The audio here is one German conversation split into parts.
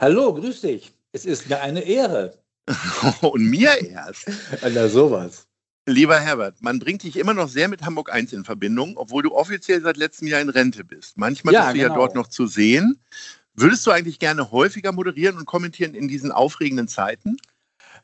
Hallo, grüß dich. Es ist mir eine Ehre. Und mir erst. Na, sowas. Lieber Herbert, man bringt dich immer noch sehr mit Hamburg 1 in Verbindung, obwohl du offiziell seit letztem Jahr in Rente bist. Manchmal ja, bist du genau. ja dort noch zu sehen. Würdest du eigentlich gerne häufiger moderieren und kommentieren in diesen aufregenden Zeiten?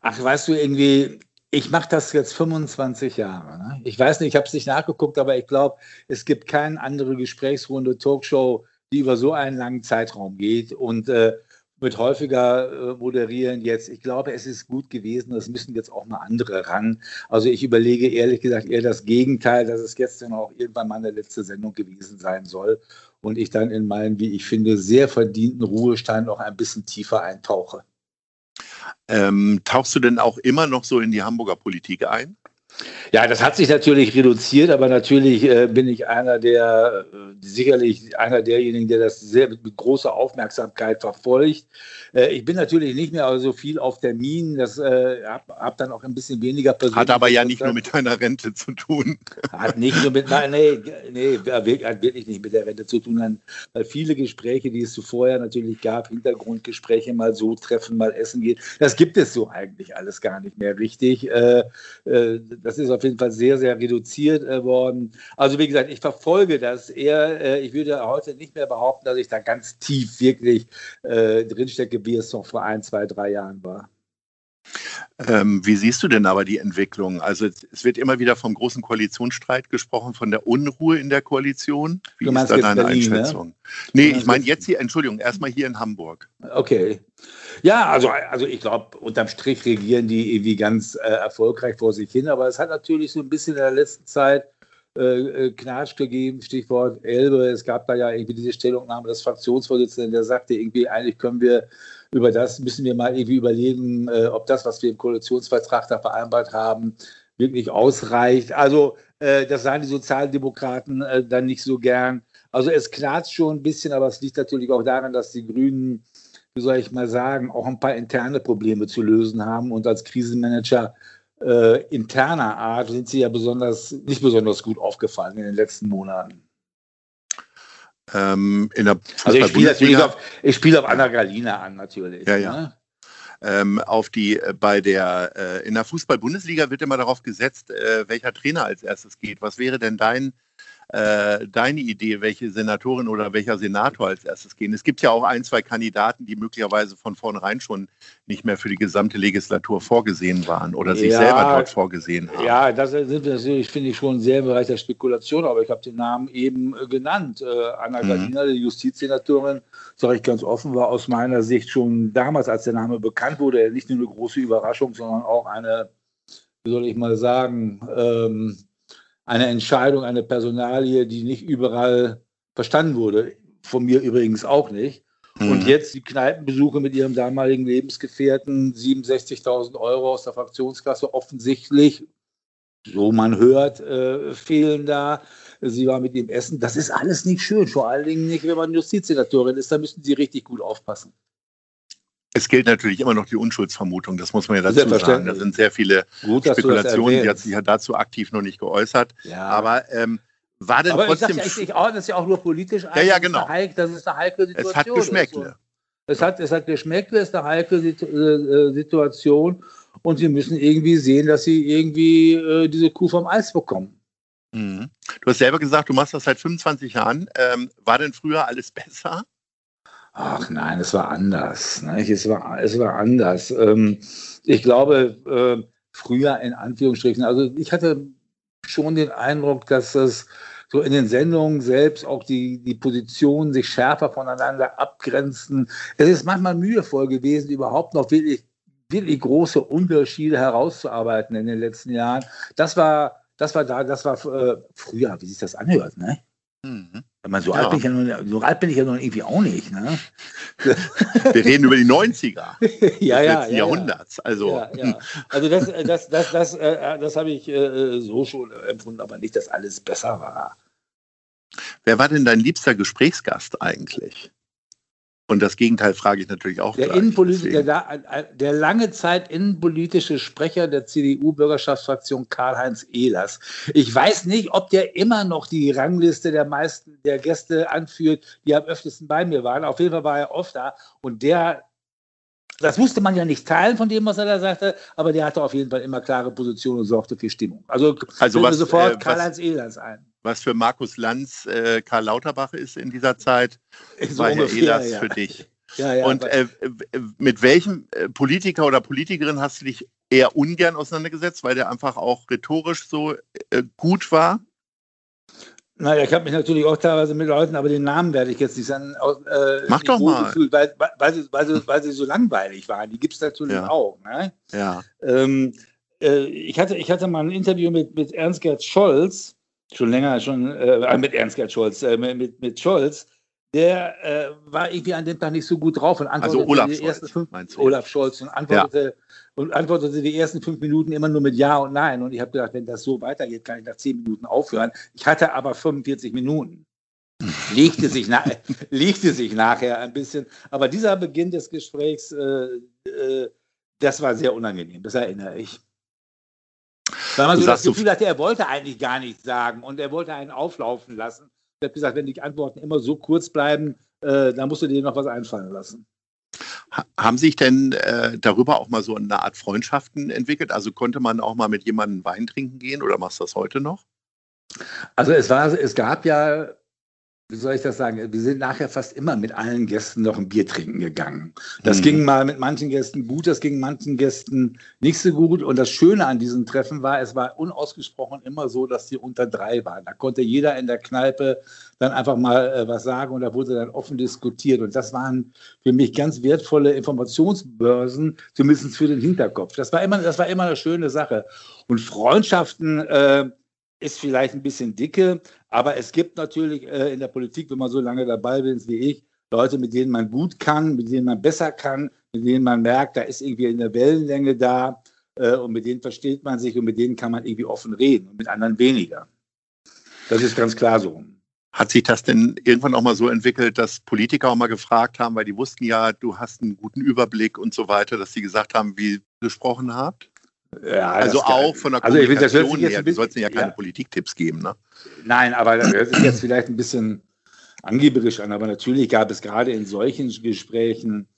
Ach, weißt du, irgendwie, ich mache das jetzt 25 Jahre. Ne? Ich weiß nicht, ich habe es nicht nachgeguckt, aber ich glaube, es gibt keine andere Gesprächsrunde, Talkshow, die über so einen langen Zeitraum geht. Und äh, mit häufiger äh, moderieren jetzt. Ich glaube, es ist gut gewesen. Es müssen jetzt auch mal andere ran. Also ich überlege ehrlich gesagt eher das Gegenteil, dass es jetzt dann auch irgendwann meine letzte Sendung gewesen sein soll und ich dann in meinen, wie ich finde, sehr verdienten Ruhestand noch ein bisschen tiefer eintauche. Ähm, tauchst du denn auch immer noch so in die Hamburger Politik ein? Ja, das hat sich natürlich reduziert, aber natürlich äh, bin ich einer der, äh, sicherlich einer derjenigen, der das sehr mit, mit großer Aufmerksamkeit verfolgt. Äh, ich bin natürlich nicht mehr so viel auf Terminen, das äh, habe hab dann auch ein bisschen weniger persönlich. Hat aber ja nicht nur mit deiner Rente zu tun. Hat nicht nur mit, nein, nee, nee, hat wirklich nicht mit der Rente zu tun, weil viele Gespräche, die es zuvor natürlich gab, Hintergrundgespräche, mal so treffen, mal essen gehen, das gibt es so eigentlich alles gar nicht mehr richtig. Äh, äh, das ist auf jeden Fall sehr, sehr reduziert äh, worden. Also wie gesagt, ich verfolge das eher. Äh, ich würde heute nicht mehr behaupten, dass ich da ganz tief wirklich äh, drinstecke, wie es noch vor ein, zwei, drei Jahren war. Ähm, wie siehst du denn aber die Entwicklung? Also es wird immer wieder vom großen Koalitionsstreit gesprochen, von der Unruhe in der Koalition. Wie ist da deine Berlin, ne? Einschätzung? Ne? Nee, ich meine jetzt hier, Entschuldigung, erstmal hier in Hamburg. Okay. Ja, also, also ich glaube, unterm Strich regieren die irgendwie ganz äh, erfolgreich vor sich hin, aber es hat natürlich so ein bisschen in der letzten Zeit äh, äh, Knatsch gegeben, Stichwort Elbe. Es gab da ja irgendwie diese Stellungnahme des Fraktionsvorsitzenden, der sagte irgendwie, eigentlich können wir über das, müssen wir mal irgendwie überlegen, äh, ob das, was wir im Koalitionsvertrag da vereinbart haben, wirklich ausreicht. Also äh, das sahen die Sozialdemokraten äh, dann nicht so gern. Also es knatscht schon ein bisschen, aber es liegt natürlich auch daran, dass die Grünen, wie soll ich mal sagen, auch ein paar interne Probleme zu lösen haben und als Krisenmanager äh, interner Art sind sie ja besonders, nicht besonders gut aufgefallen in den letzten Monaten. Ähm, in der also ich spiele natürlich auf, ich spiele auf Anna Galina an, natürlich. Ja, ja. Ne? Ähm, auf die äh, bei der äh, in der Fußball-Bundesliga wird immer darauf gesetzt, äh, welcher Trainer als erstes geht. Was wäre denn dein äh, deine Idee, welche Senatorin oder welcher Senator als erstes gehen? Es gibt ja auch ein, zwei Kandidaten, die möglicherweise von vornherein schon nicht mehr für die gesamte Legislatur vorgesehen waren oder sich ja, selber dort vorgesehen haben. Ja, das sind wir natürlich, finde ich, schon sehr im Bereich der Spekulation, aber ich habe den Namen eben äh, genannt. Äh, Anna mhm. Gardiner, die Justizsenatorin, sage ich ganz offen, war aus meiner Sicht schon damals, als der Name bekannt wurde, nicht nur eine große Überraschung, sondern auch eine, wie soll ich mal sagen, ähm, eine Entscheidung, eine Personalie, die nicht überall verstanden wurde. Von mir übrigens auch nicht. Mhm. Und jetzt die Kneipenbesuche mit ihrem damaligen Lebensgefährten, 67.000 Euro aus der Fraktionskasse, offensichtlich, so man hört, äh, fehlen da. Sie war mit ihm essen. Das ist alles nicht schön, vor allen Dingen nicht, wenn man Justizsenatorin ist. Da müssen Sie richtig gut aufpassen. Es gilt natürlich immer noch die Unschuldsvermutung, das muss man ja dazu sagen. Da sind sehr viele Gut, Spekulationen, die hat sich ja dazu aktiv noch nicht geäußert. Ja. Aber ähm, war denn Aber trotzdem. Ich sag, ich auch, das ist ja auch nur politisch ja, ja, genau. das ist eine heikle Situation. Es hat Geschmäckle. Es hat, es hat Geschmäckle, es ist eine heikle äh, Situation und sie müssen irgendwie sehen, dass sie irgendwie äh, diese Kuh vom Eis bekommen. Mhm. Du hast selber gesagt, du machst das seit 25 Jahren. Ähm, war denn früher alles besser? Ach nein, es war anders. Es, war, es war anders. Ähm, ich glaube, äh, früher in Anführungsstrichen, also ich hatte schon den Eindruck, dass es so in den Sendungen selbst auch die, die Positionen sich schärfer voneinander abgrenzen. Es ist manchmal mühevoll gewesen, überhaupt noch wirklich, wirklich große Unterschiede herauszuarbeiten in den letzten Jahren. Das war, das war da, das war äh, früher, wie sich das anhört, ne? Mhm. So, ja. alt bin ich ja noch, so alt bin ich ja noch irgendwie auch nicht. Ne? Wir reden über die 90er ja, des ja, letzten ja, Jahrhunderts. Also, ja, ja. also das, das, das, das, äh, das habe ich äh, so schon empfunden, aber nicht, dass alles besser war. Wer war denn dein liebster Gesprächsgast eigentlich? Und das Gegenteil frage ich natürlich auch. Der, der, der, lange Zeit innenpolitische Sprecher der CDU-Bürgerschaftsfraktion Karl-Heinz Ehlers. Ich weiß nicht, ob der immer noch die Rangliste der meisten der Gäste anführt, die am öftesten bei mir waren. Auf jeden Fall war er oft da. Und der, das musste man ja nicht teilen von dem, was er da sagte, aber der hatte auf jeden Fall immer klare Positionen und sorgte für Stimmung. Also, also was, sofort äh, Karl-Heinz Ehlers ein was für Markus Lanz äh, Karl Lauterbach ist in dieser Zeit, so war Herr Ehlers ja. für dich. Ja, ja, und äh, mit welchem äh, Politiker oder Politikerin hast du dich eher ungern auseinandergesetzt, weil der einfach auch rhetorisch so äh, gut war? Naja, ich habe mich natürlich auch teilweise mit Leuten, aber den Namen werde ich jetzt nicht sagen. Äh, Mach doch mal. Gefühlt, weil, weil, sie, weil, sie, weil sie so langweilig waren. Die gibt es natürlich ja. auch. Ne? Ja. Ähm, äh, ich, hatte, ich hatte mal ein Interview mit, mit Ernst-Gerd Scholz schon länger, schon äh, mit Ernst-Gerd Scholz, äh, mit, mit Scholz, der äh, war irgendwie an dem Tag nicht so gut drauf und antwortete also Olaf die ersten fünf, meinst du? Olaf Scholz und antwortete, ja. und antwortete die ersten fünf Minuten immer nur mit Ja und Nein. Und ich habe gedacht, wenn das so weitergeht, kann ich nach zehn Minuten aufhören. Ich hatte aber 45 Minuten. legte sich, na, legte sich nachher ein bisschen. Aber dieser Beginn des Gesprächs, äh, äh, das war sehr unangenehm, das erinnere ich. Weil man so das Gefühl hatte, er wollte eigentlich gar nichts sagen und er wollte einen auflaufen lassen. Er hat gesagt, wenn die Antworten immer so kurz bleiben, äh, dann musst du dir noch was einfallen lassen. Haben sich denn äh, darüber auch mal so eine Art Freundschaften entwickelt? Also konnte man auch mal mit jemandem Wein trinken gehen oder machst du das heute noch? Also es war, es gab ja wie soll ich das sagen, wir sind nachher fast immer mit allen Gästen noch ein Bier trinken gegangen. Das mhm. ging mal mit manchen Gästen gut, das ging manchen Gästen nicht so gut. Und das Schöne an diesen Treffen war, es war unausgesprochen immer so, dass die unter drei waren. Da konnte jeder in der Kneipe dann einfach mal äh, was sagen und da wurde dann offen diskutiert. Und das waren für mich ganz wertvolle Informationsbörsen, zumindest für den Hinterkopf. Das war immer, das war immer eine schöne Sache. Und Freundschaften, äh, ist vielleicht ein bisschen dicke, aber es gibt natürlich äh, in der Politik, wenn man so lange dabei ist wie ich, Leute, mit denen man gut kann, mit denen man besser kann, mit denen man merkt, da ist irgendwie eine Wellenlänge da äh, und mit denen versteht man sich und mit denen kann man irgendwie offen reden und mit anderen weniger. Das ist ganz klar so. Hat sich das denn irgendwann auch mal so entwickelt, dass Politiker auch mal gefragt haben, weil die wussten ja, du hast einen guten Überblick und so weiter, dass sie gesagt haben, wie gesprochen habt? Ja, also auch von der also Kommunikation ich, her. Du sollst ja keine ja. Politiktipps geben, ne? Nein, aber das hört sich jetzt vielleicht ein bisschen angeberisch an, aber natürlich gab es gerade in solchen Gesprächen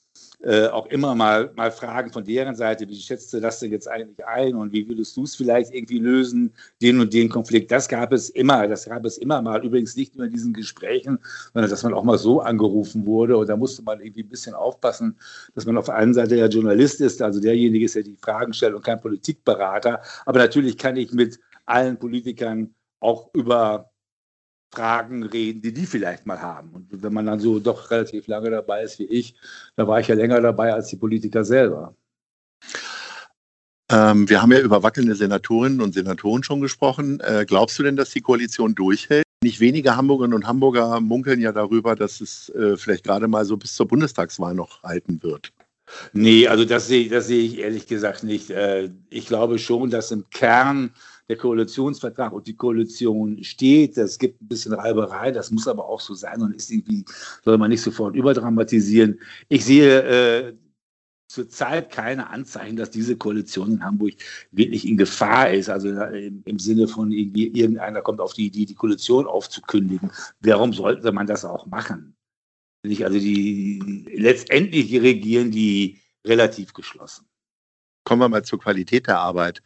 äh, auch immer mal, mal Fragen von deren Seite, wie schätzt du das denn jetzt eigentlich ein und wie würdest du es vielleicht irgendwie lösen, den und den Konflikt. Das gab es immer, das gab es immer mal. Übrigens nicht nur in diesen Gesprächen, sondern dass man auch mal so angerufen wurde und da musste man irgendwie ein bisschen aufpassen, dass man auf der einen Seite ja Journalist ist, also derjenige ist, der die Fragen stellt und kein Politikberater. Aber natürlich kann ich mit allen Politikern auch über Fragen reden, die die vielleicht mal haben. Und wenn man dann so doch relativ lange dabei ist wie ich, da war ich ja länger dabei als die Politiker selber. Ähm, wir haben ja über wackelnde Senatorinnen und Senatoren schon gesprochen. Äh, glaubst du denn, dass die Koalition durchhält? Nicht wenige Hamburgerinnen und Hamburger munkeln ja darüber, dass es äh, vielleicht gerade mal so bis zur Bundestagswahl noch halten wird. Nee, also das sehe das seh ich ehrlich gesagt nicht. Äh, ich glaube schon, dass im Kern der Koalitionsvertrag und die Koalition steht. Es gibt ein bisschen Reiberei, das muss aber auch so sein und ist irgendwie, soll man nicht sofort überdramatisieren. Ich sehe äh, zurzeit keine Anzeichen, dass diese Koalition in Hamburg wirklich in Gefahr ist. Also äh, im, Sinne von irgendwie irgendeiner kommt auf die Idee, die Koalition aufzukündigen. Warum sollte man das auch machen? Also die letztendlich regieren die relativ geschlossen. Kommen wir mal zur Qualität der Arbeit.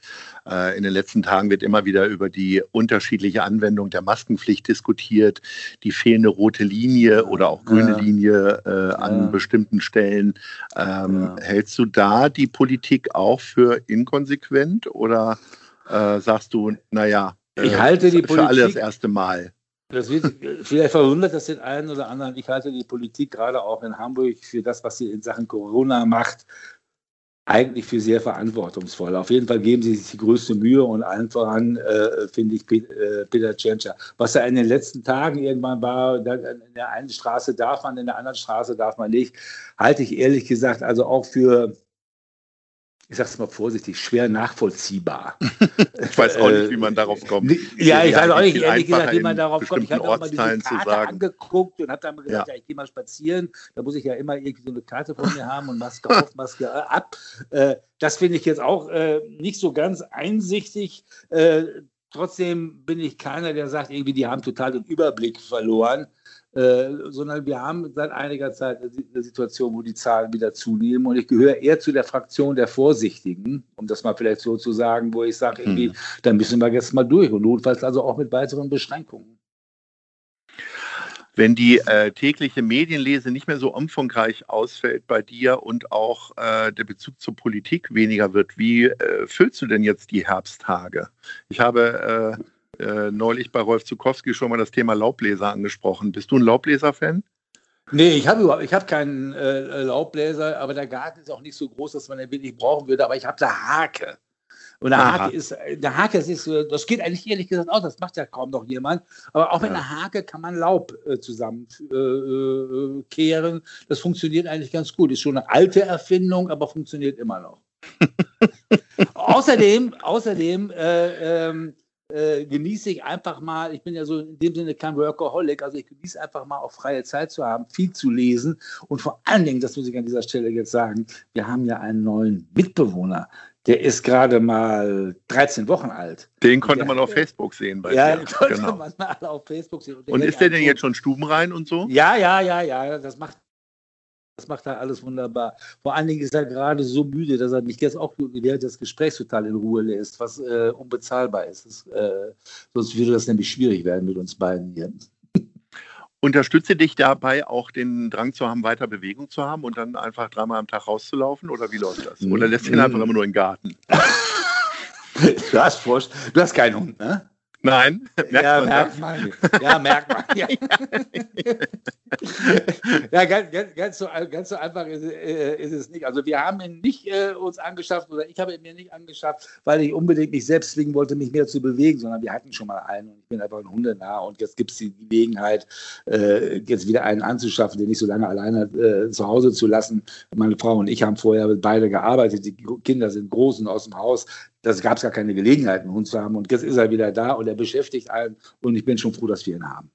Äh, in den letzten Tagen wird immer wieder über die unterschiedliche Anwendung der Maskenpflicht diskutiert, die fehlende rote Linie oder auch grüne ja. Linie äh, an ja. bestimmten Stellen. Ähm, ja. Hältst du da die Politik auch für inkonsequent oder äh, sagst du, naja, äh, ich halte die für Politik, alle das erste Mal? Das wird vielleicht verwundert das den einen oder anderen. Ich halte die Politik gerade auch in Hamburg für das, was sie in Sachen Corona macht, eigentlich für sehr verantwortungsvoll. Auf jeden Fall geben sie sich die größte Mühe und allen voran äh, finde ich äh, Peter Tschentscher. Was er in den letzten Tagen irgendwann war, in der einen Straße darf man, in der anderen Straße darf man nicht, halte ich ehrlich gesagt also auch für ich sage es mal vorsichtig, schwer nachvollziehbar. ich weiß auch nicht, wie man darauf kommt. Ja, ich weiß auch nicht, ehrlich gesagt, wie man darauf kommt. Ich habe auch mal diese Karte angeguckt und habe dann gesagt, ja. ja ich gehe mal spazieren. Da muss ich ja immer irgendwie so eine Karte von mir haben und Maske auf, Maske ab. Äh, das finde ich jetzt auch äh, nicht so ganz einsichtig. Äh, trotzdem bin ich keiner, der sagt, irgendwie, die haben total den Überblick verloren. Äh, sondern wir haben seit einiger Zeit eine Situation, wo die Zahlen wieder zunehmen. Und ich gehöre eher zu der Fraktion der Vorsichtigen, um das mal vielleicht so zu sagen, wo ich sage, irgendwie, hm. dann müssen wir jetzt mal durch und notfalls also auch mit weiteren Beschränkungen. Wenn die äh, tägliche Medienlese nicht mehr so umfangreich ausfällt bei dir und auch äh, der Bezug zur Politik weniger wird, wie äh, füllst du denn jetzt die Herbsttage? Ich habe äh, äh, neulich bei Rolf Zukowski schon mal das Thema Laubbläser angesprochen. Bist du ein Laubbläser-Fan? Nee, ich habe ich hab keinen äh, Laubbläser, aber der Garten ist auch nicht so groß, dass man den wirklich brauchen würde. Aber ich habe da Hake. Und der Hake ist, der Hake ist, das geht eigentlich ehrlich gesagt auch, das macht ja kaum noch jemand. Aber auch mit ja. einer Hake kann man Laub äh, zusammenkehren. Äh, äh das funktioniert eigentlich ganz gut. Ist schon eine alte Erfindung, aber funktioniert immer noch. außerdem, außerdem äh, ähm, äh, genieße ich einfach mal, ich bin ja so in dem Sinne kein Workaholic, also ich genieße einfach mal auch freie Zeit zu haben, viel zu lesen und vor allen Dingen, das muss ich an dieser Stelle jetzt sagen, wir haben ja einen neuen Mitbewohner. Der ist gerade mal 13 Wochen alt. Den konnte der, man auf Facebook sehen bei Ja, den konnte genau. man mal auf Facebook sehen. Und, und ist der denn jetzt schon stubenrein und so? Ja, ja, ja, ja. Das macht das macht er alles wunderbar. Vor allen Dingen ist er gerade so müde, dass er mich jetzt auch während des Gesprächs total in Ruhe lässt, was äh, unbezahlbar ist. Das, äh, sonst würde das nämlich schwierig werden mit uns beiden hier. Unterstütze dich dabei auch den Drang zu haben, weiter Bewegung zu haben und dann einfach dreimal am Tag rauszulaufen? Oder wie läuft das? Oder lässt ihn mm. einfach immer nur im Garten? du, hast du hast keinen Hund, ne? Nein, merkt ja, man merkt man. Ja, merkt man. Ja, ja ganz, ganz, ganz, so, ganz so einfach ist, äh, ist, es nicht. Also wir haben ihn nicht äh, uns angeschafft oder ich habe ihn mir nicht angeschafft, weil ich unbedingt mich selbst zwingen wollte, mich mehr zu bewegen, sondern wir hatten schon mal einen und ich bin einfach ein Hundenah und jetzt gibt es die Gelegenheit, äh, jetzt wieder einen anzuschaffen, den nicht so lange alleine äh, zu Hause zu lassen. Meine Frau und ich haben vorher beide gearbeitet, die Kinder sind groß und aus dem Haus das gab es gar keine Gelegenheit, einen Hund zu haben. Und jetzt ist er wieder da und er beschäftigt einen. Und ich bin schon froh, dass wir ihn haben.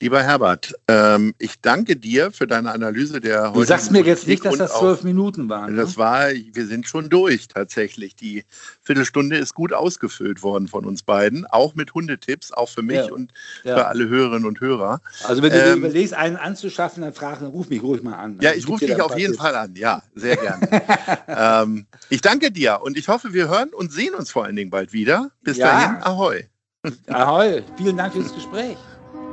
Lieber Herbert, ähm, ich danke dir für deine Analyse der Du sagst mir jetzt nicht, dass das zwölf Minuten waren. Ne? Das war, wir sind schon durch tatsächlich. Die Viertelstunde ist gut ausgefüllt worden von uns beiden, auch mit Hundetipps, auch für mich ja. und ja. für alle Hörerinnen und Hörer. Also wenn du ähm, überlegst, einen anzuschaffen, dann frag, dann ruf mich ruhig mal an. Ja, ich rufe dich auf jeden Fall an. Ja, sehr gerne. ähm, ich danke dir und ich hoffe, wir hören und sehen uns vor allen Dingen bald wieder. Bis ja. dahin, ahoi. Ahoi, vielen Dank fürs Gespräch.